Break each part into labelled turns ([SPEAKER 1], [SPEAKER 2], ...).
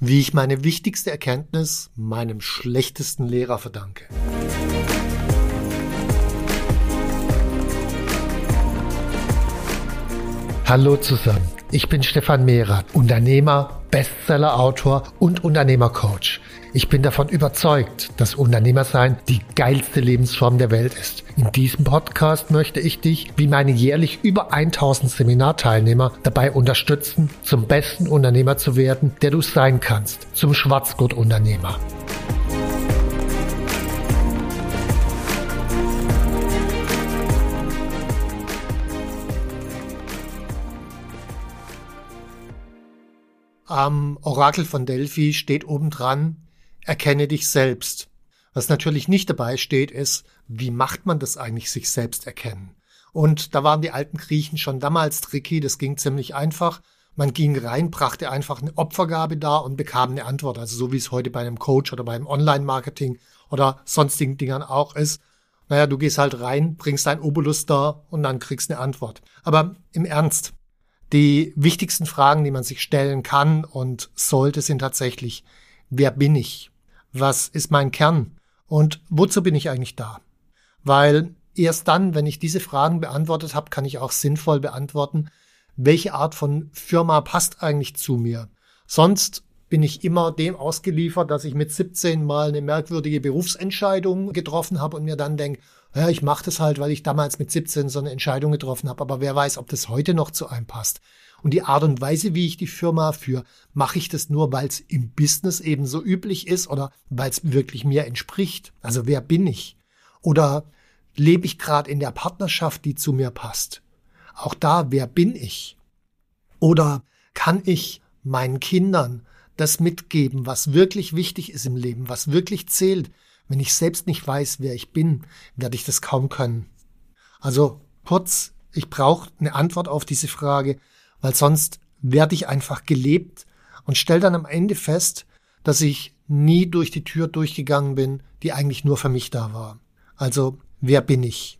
[SPEAKER 1] Wie ich meine wichtigste Erkenntnis meinem schlechtesten Lehrer verdanke. Hallo zusammen, ich bin Stefan Mehrer, Unternehmer, Bestseller-Autor und Unternehmercoach. Ich bin davon überzeugt, dass Unternehmersein die geilste Lebensform der Welt ist. In diesem Podcast möchte ich dich, wie meine jährlich über 1000 Seminarteilnehmer, dabei unterstützen, zum besten Unternehmer zu werden, der du sein kannst, zum Schwarzgurt-Unternehmer. Am Orakel von Delphi steht obendran, erkenne dich selbst. Was natürlich nicht dabei steht, ist, wie macht man das eigentlich, sich selbst erkennen? Und da waren die alten Griechen schon damals tricky, das ging ziemlich einfach. Man ging rein, brachte einfach eine Opfergabe dar und bekam eine Antwort. Also so wie es heute bei einem Coach oder beim Online-Marketing oder sonstigen Dingern auch ist. Naja, du gehst halt rein, bringst dein Obolus da und dann kriegst eine Antwort. Aber im Ernst, die wichtigsten Fragen, die man sich stellen kann und sollte, sind tatsächlich, wer bin ich? Was ist mein Kern und wozu bin ich eigentlich da? Weil erst dann, wenn ich diese Fragen beantwortet habe, kann ich auch sinnvoll beantworten, welche Art von Firma passt eigentlich zu mir. Sonst bin ich immer dem ausgeliefert, dass ich mit 17 mal eine merkwürdige Berufsentscheidung getroffen habe und mir dann denke, ja, ich mache das halt, weil ich damals mit 17 so eine Entscheidung getroffen habe, aber wer weiß, ob das heute noch zu einem passt. Und die Art und Weise, wie ich die Firma führe, mache ich das nur, weil es im Business eben so üblich ist oder weil es wirklich mir entspricht. Also wer bin ich? Oder lebe ich gerade in der Partnerschaft, die zu mir passt? Auch da, wer bin ich? Oder kann ich meinen Kindern das mitgeben, was wirklich wichtig ist im Leben, was wirklich zählt? Wenn ich selbst nicht weiß, wer ich bin, werde ich das kaum können. Also kurz, ich brauche eine Antwort auf diese Frage, weil sonst werde ich einfach gelebt und stelle dann am Ende fest, dass ich nie durch die Tür durchgegangen bin, die eigentlich nur für mich da war. Also, wer bin ich?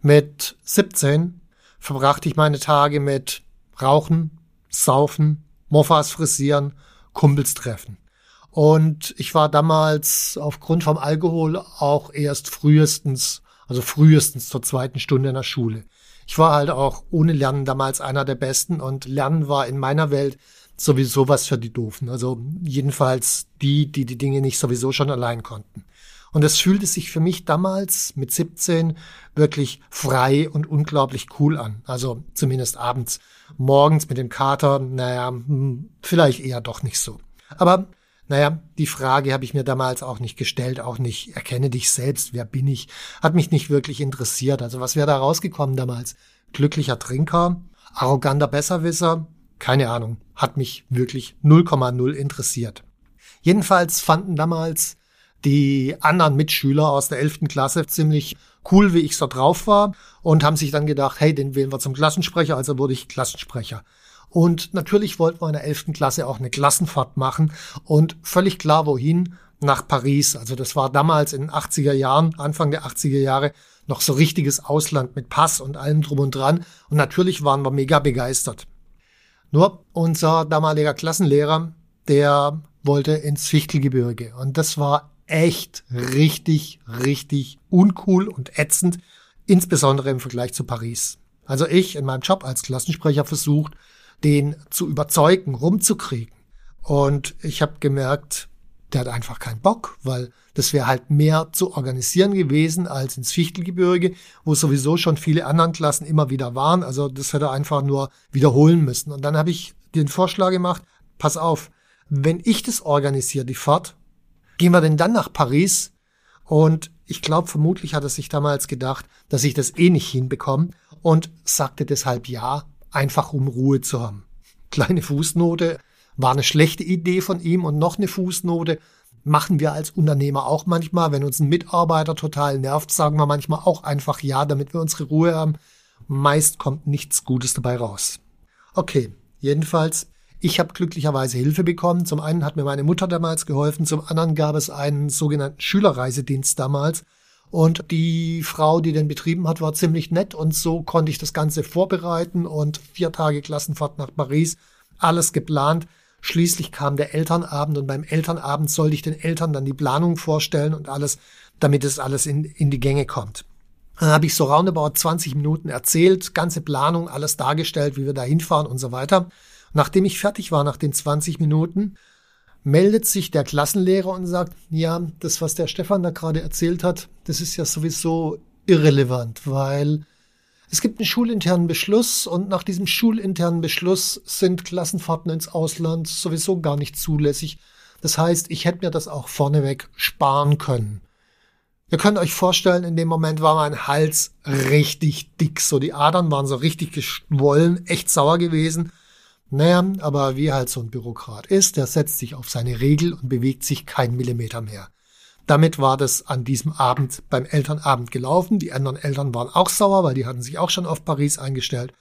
[SPEAKER 1] Mit 17 verbrachte ich meine Tage mit Rauchen, Saufen, Moffas frisieren, Kumpels treffen. Und ich war damals aufgrund vom Alkohol auch erst frühestens, also frühestens zur zweiten Stunde in der Schule ich war halt auch ohne Lernen damals einer der Besten und Lernen war in meiner Welt sowieso was für die Doofen. Also jedenfalls die, die die Dinge nicht sowieso schon allein konnten. Und es fühlte sich für mich damals mit 17 wirklich frei und unglaublich cool an. Also zumindest abends. Morgens mit dem Kater, naja, hm, vielleicht eher doch nicht so. Aber naja, die Frage habe ich mir damals auch nicht gestellt, auch nicht, erkenne dich selbst, wer bin ich, hat mich nicht wirklich interessiert. Also was wäre da rausgekommen damals? Glücklicher Trinker, arroganter Besserwisser, keine Ahnung, hat mich wirklich 0,0 interessiert. Jedenfalls fanden damals die anderen Mitschüler aus der 11. Klasse ziemlich cool, wie ich so drauf war und haben sich dann gedacht, hey, den wählen wir zum Klassensprecher, also wurde ich Klassensprecher. Und natürlich wollten wir in der 11. Klasse auch eine Klassenfahrt machen und völlig klar wohin, nach Paris. Also das war damals in den 80er Jahren, Anfang der 80er Jahre, noch so richtiges Ausland mit Pass und allem drum und dran. Und natürlich waren wir mega begeistert. Nur unser damaliger Klassenlehrer, der wollte ins Fichtelgebirge. Und das war echt richtig, richtig uncool und ätzend, insbesondere im Vergleich zu Paris. Also ich in meinem Job als Klassensprecher versucht, den zu überzeugen, rumzukriegen. Und ich habe gemerkt, der hat einfach keinen Bock, weil das wäre halt mehr zu organisieren gewesen als ins Fichtelgebirge, wo sowieso schon viele anderen Klassen immer wieder waren. Also das hätte er einfach nur wiederholen müssen. Und dann habe ich den Vorschlag gemacht, pass auf, wenn ich das organisiere, die Fahrt, gehen wir denn dann nach Paris? Und ich glaube, vermutlich hat er sich damals gedacht, dass ich das eh nicht hinbekomme und sagte deshalb ja einfach um Ruhe zu haben. Kleine Fußnote, war eine schlechte Idee von ihm und noch eine Fußnote. machen wir als Unternehmer auch manchmal. Wenn uns ein Mitarbeiter total nervt, sagen wir manchmal auch einfach ja, damit wir unsere Ruhe haben. Meist kommt nichts Gutes dabei raus. Okay, jedenfalls, ich habe glücklicherweise Hilfe bekommen. Zum einen hat mir meine Mutter damals geholfen, zum anderen gab es einen sogenannten Schülerreisedienst damals. Und die Frau, die den betrieben hat, war ziemlich nett und so konnte ich das Ganze vorbereiten und vier Tage Klassenfahrt nach Paris, alles geplant. Schließlich kam der Elternabend und beim Elternabend sollte ich den Eltern dann die Planung vorstellen und alles, damit es alles in, in die Gänge kommt. Dann habe ich so roundabout 20 Minuten erzählt, ganze Planung, alles dargestellt, wie wir da hinfahren und so weiter. Nachdem ich fertig war nach den 20 Minuten, meldet sich der Klassenlehrer und sagt, ja, das, was der Stefan da gerade erzählt hat, das ist ja sowieso irrelevant, weil es gibt einen schulinternen Beschluss und nach diesem schulinternen Beschluss sind Klassenfahrten ins Ausland sowieso gar nicht zulässig. Das heißt, ich hätte mir das auch vorneweg sparen können. Ihr könnt euch vorstellen, in dem Moment war mein Hals richtig dick. So die Adern waren so richtig geschwollen, echt sauer gewesen. Naja, aber wie halt so ein Bürokrat ist, der setzt sich auf seine Regel und bewegt sich keinen Millimeter mehr. Damit war das an diesem Abend beim Elternabend gelaufen. Die anderen Eltern waren auch sauer, weil die hatten sich auch schon auf Paris eingestellt.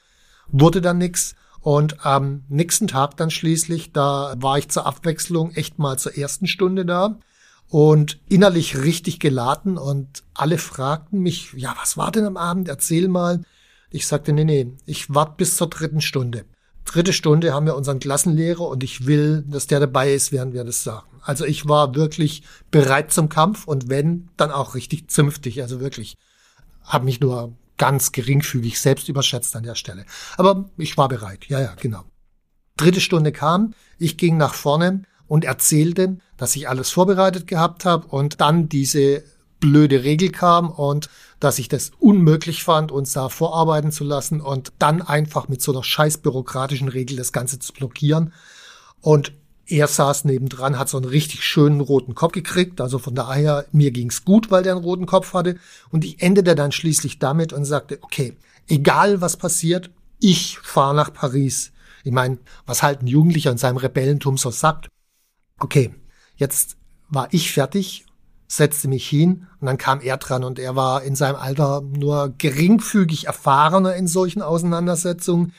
[SPEAKER 1] Wurde dann nix. Und am nächsten Tag dann schließlich, da war ich zur Abwechslung echt mal zur ersten Stunde da und innerlich richtig geladen und alle fragten mich, ja, was war denn am Abend? Erzähl mal. Ich sagte, nee, nee, ich warte bis zur dritten Stunde. Dritte Stunde haben wir unseren Klassenlehrer und ich will, dass der dabei ist, während wir das sagen. Also ich war wirklich bereit zum Kampf und wenn, dann auch richtig zünftig. Also wirklich, habe mich nur ganz geringfügig selbst überschätzt an der Stelle. Aber ich war bereit. Ja, ja, genau. Dritte Stunde kam, ich ging nach vorne und erzählte, dass ich alles vorbereitet gehabt habe und dann diese blöde Regel kam und dass ich das unmöglich fand, uns da vorarbeiten zu lassen und dann einfach mit so einer scheiß bürokratischen Regel das Ganze zu blockieren. Und er saß nebendran, hat so einen richtig schönen roten Kopf gekriegt. Also von daher, mir ging's gut, weil der einen roten Kopf hatte. Und ich endete dann schließlich damit und sagte, okay, egal was passiert, ich fahre nach Paris. Ich meine, was halt ein Jugendlicher in seinem Rebellentum so sagt. Okay, jetzt war ich fertig, setzte mich hin und dann kam er dran und er war in seinem Alter nur geringfügig erfahrener in solchen Auseinandersetzungen.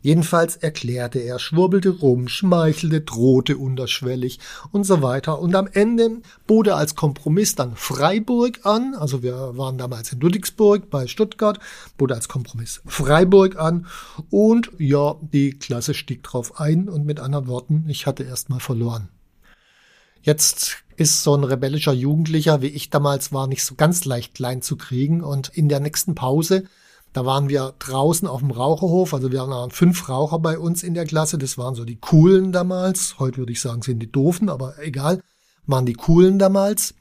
[SPEAKER 1] Jedenfalls erklärte er, schwurbelte rum, schmeichelte, drohte unterschwellig und so weiter. Und am Ende bot er als Kompromiss dann Freiburg an. Also wir waren damals in Ludwigsburg bei Stuttgart, bot er als Kompromiss Freiburg an. Und ja, die Klasse stieg drauf ein und mit anderen Worten, ich hatte erstmal verloren. Jetzt ist so ein rebellischer Jugendlicher, wie ich damals war, nicht so ganz leicht klein zu kriegen. Und in der nächsten Pause da waren wir draußen auf dem Raucherhof, also wir waren fünf Raucher bei uns in der Klasse, das waren so die coolen damals. Heute würde ich sagen, sind die doofen, aber egal, waren die coolen damals.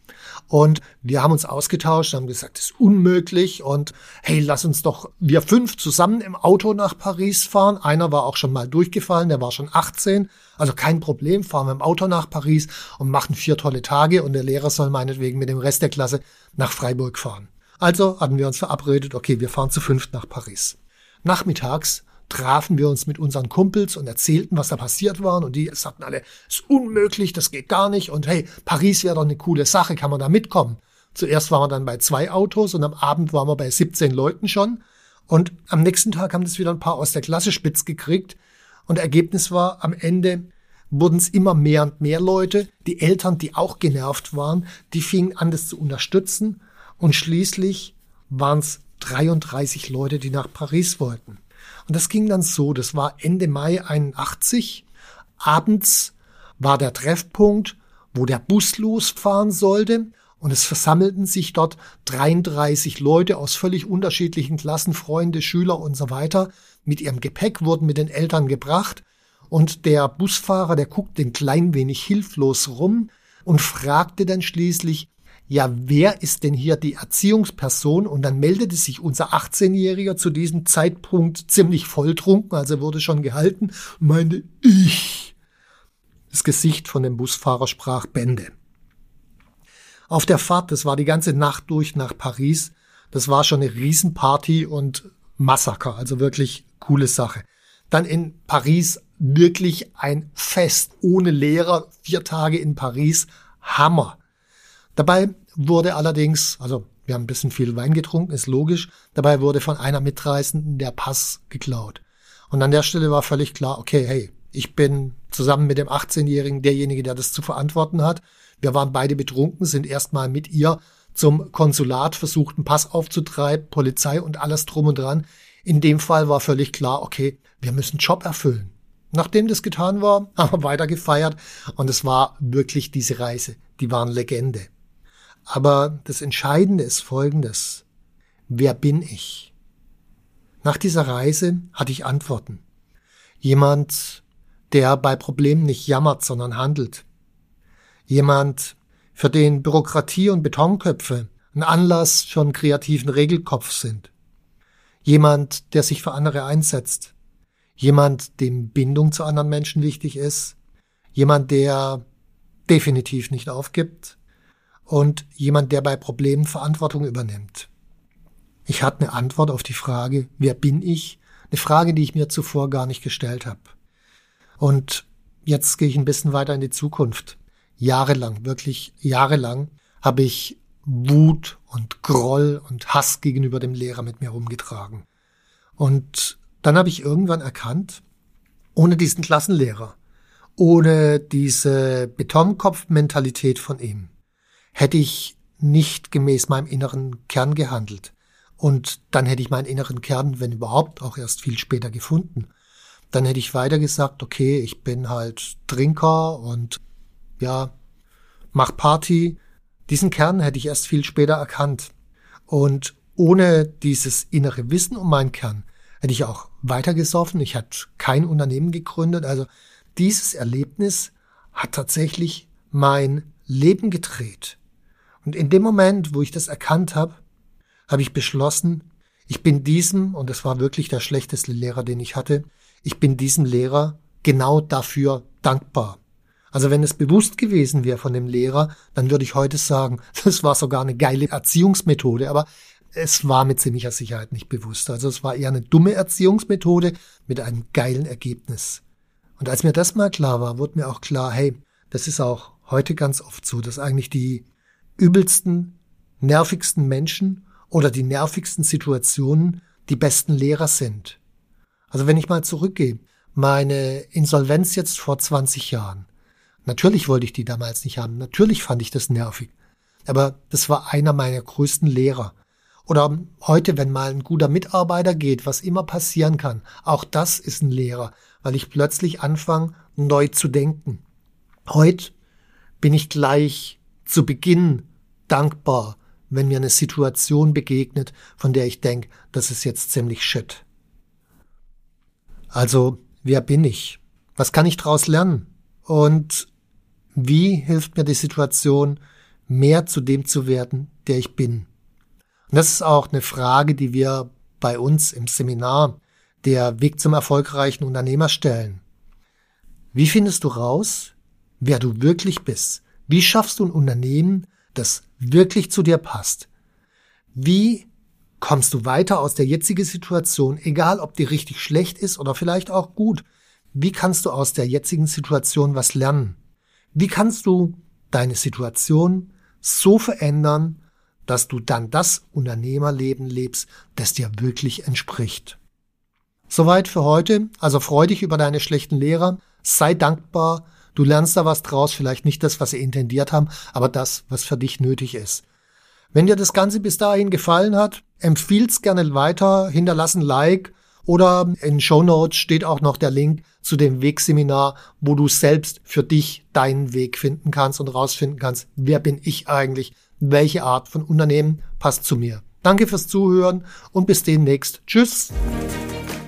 [SPEAKER 1] Und wir haben uns ausgetauscht, haben gesagt, das ist unmöglich und hey, lass uns doch wir fünf zusammen im Auto nach Paris fahren. Einer war auch schon mal durchgefallen, der war schon 18, also kein Problem, fahren wir im Auto nach Paris und machen vier tolle Tage und der Lehrer soll meinetwegen mit dem Rest der Klasse nach Freiburg fahren. Also hatten wir uns verabredet, okay, wir fahren zu fünft nach Paris. Nachmittags trafen wir uns mit unseren Kumpels und erzählten, was da passiert war. Und die sagten alle, ist unmöglich, das geht gar nicht. Und hey, Paris wäre doch eine coole Sache, kann man da mitkommen? Zuerst waren wir dann bei zwei Autos und am Abend waren wir bei 17 Leuten schon. Und am nächsten Tag haben das wieder ein paar aus der Klasse spitz gekriegt. Und Ergebnis war, am Ende wurden es immer mehr und mehr Leute. Die Eltern, die auch genervt waren, die fingen an, das zu unterstützen. Und schließlich waren es 33 Leute, die nach Paris wollten. Und das ging dann so, das war Ende Mai 81. Abends war der Treffpunkt, wo der Bus losfahren sollte. Und es versammelten sich dort 33 Leute aus völlig unterschiedlichen Klassen, Freunde, Schüler und so weiter. Mit ihrem Gepäck wurden mit den Eltern gebracht. Und der Busfahrer, der guckte ein klein wenig hilflos rum und fragte dann schließlich, ja, wer ist denn hier die Erziehungsperson? Und dann meldete sich unser 18-Jähriger zu diesem Zeitpunkt ziemlich volltrunken, also wurde schon gehalten, meinte, ich. Das Gesicht von dem Busfahrer sprach Bände. Auf der Fahrt, das war die ganze Nacht durch nach Paris, das war schon eine Riesenparty und Massaker, also wirklich coole Sache. Dann in Paris wirklich ein Fest ohne Lehrer, vier Tage in Paris, Hammer. Dabei wurde allerdings, also wir haben ein bisschen viel Wein getrunken, ist logisch, dabei wurde von einer Mitreisenden der Pass geklaut. Und an der Stelle war völlig klar, okay, hey, ich bin zusammen mit dem 18-Jährigen derjenige, der das zu verantworten hat. Wir waren beide betrunken, sind erstmal mit ihr zum Konsulat, versucht einen Pass aufzutreiben, Polizei und alles drum und dran. In dem Fall war völlig klar, okay, wir müssen Job erfüllen. Nachdem das getan war, haben wir weiter gefeiert und es war wirklich diese Reise, die waren Legende. Aber das Entscheidende ist Folgendes. Wer bin ich? Nach dieser Reise hatte ich Antworten. Jemand, der bei Problemen nicht jammert, sondern handelt. Jemand, für den Bürokratie und Betonköpfe ein Anlass einen kreativen Regelkopf sind. Jemand, der sich für andere einsetzt. Jemand, dem Bindung zu anderen Menschen wichtig ist. Jemand, der definitiv nicht aufgibt. Und jemand, der bei Problemen Verantwortung übernimmt. Ich hatte eine Antwort auf die Frage, wer bin ich? Eine Frage, die ich mir zuvor gar nicht gestellt habe. Und jetzt gehe ich ein bisschen weiter in die Zukunft. Jahrelang, wirklich jahrelang, habe ich Wut und Groll und Hass gegenüber dem Lehrer mit mir rumgetragen. Und dann habe ich irgendwann erkannt, ohne diesen Klassenlehrer, ohne diese Betonkopf-Mentalität von ihm, hätte ich nicht gemäß meinem inneren Kern gehandelt. Und dann hätte ich meinen inneren Kern, wenn überhaupt, auch erst viel später gefunden. Dann hätte ich weiter gesagt, okay, ich bin halt Trinker und ja, mach Party. Diesen Kern hätte ich erst viel später erkannt. Und ohne dieses innere Wissen um meinen Kern hätte ich auch weitergesoffen. Ich hätte kein Unternehmen gegründet. Also dieses Erlebnis hat tatsächlich mein Leben gedreht. Und in dem Moment, wo ich das erkannt habe, habe ich beschlossen, ich bin diesem, und das war wirklich der schlechteste Lehrer, den ich hatte, ich bin diesem Lehrer genau dafür dankbar. Also wenn es bewusst gewesen wäre von dem Lehrer, dann würde ich heute sagen, das war sogar eine geile Erziehungsmethode, aber es war mit ziemlicher Sicherheit nicht bewusst. Also es war eher eine dumme Erziehungsmethode mit einem geilen Ergebnis. Und als mir das mal klar war, wurde mir auch klar, hey, das ist auch heute ganz oft so, dass eigentlich die übelsten, nervigsten Menschen oder die nervigsten Situationen die besten Lehrer sind. Also wenn ich mal zurückgehe, meine Insolvenz jetzt vor 20 Jahren. Natürlich wollte ich die damals nicht haben. Natürlich fand ich das nervig. Aber das war einer meiner größten Lehrer. Oder heute, wenn mal ein guter Mitarbeiter geht, was immer passieren kann, auch das ist ein Lehrer, weil ich plötzlich anfange, neu zu denken. Heute bin ich gleich zu Beginn dankbar, wenn mir eine Situation begegnet, von der ich denke, das ist jetzt ziemlich shit. Also, wer bin ich? Was kann ich daraus lernen? Und wie hilft mir die Situation, mehr zu dem zu werden, der ich bin? Und das ist auch eine Frage, die wir bei uns im Seminar der Weg zum erfolgreichen Unternehmer stellen. Wie findest du raus, wer du wirklich bist? Wie schaffst du ein Unternehmen, das wirklich zu dir passt? Wie kommst du weiter aus der jetzigen Situation, egal ob die richtig schlecht ist oder vielleicht auch gut? Wie kannst du aus der jetzigen Situation was lernen? Wie kannst du deine Situation so verändern, dass du dann das Unternehmerleben lebst, das dir wirklich entspricht? Soweit für heute. Also freu dich über deine schlechten Lehrer, sei dankbar, Du lernst da was draus, vielleicht nicht das, was sie intendiert haben, aber das, was für dich nötig ist. Wenn dir das Ganze bis dahin gefallen hat, empfiehl's gerne weiter, hinterlass ein Like oder in Show Notes steht auch noch der Link zu dem Wegseminar, wo du selbst für dich deinen Weg finden kannst und rausfinden kannst, wer bin ich eigentlich, welche Art von Unternehmen passt zu mir. Danke fürs Zuhören und bis demnächst. Tschüss.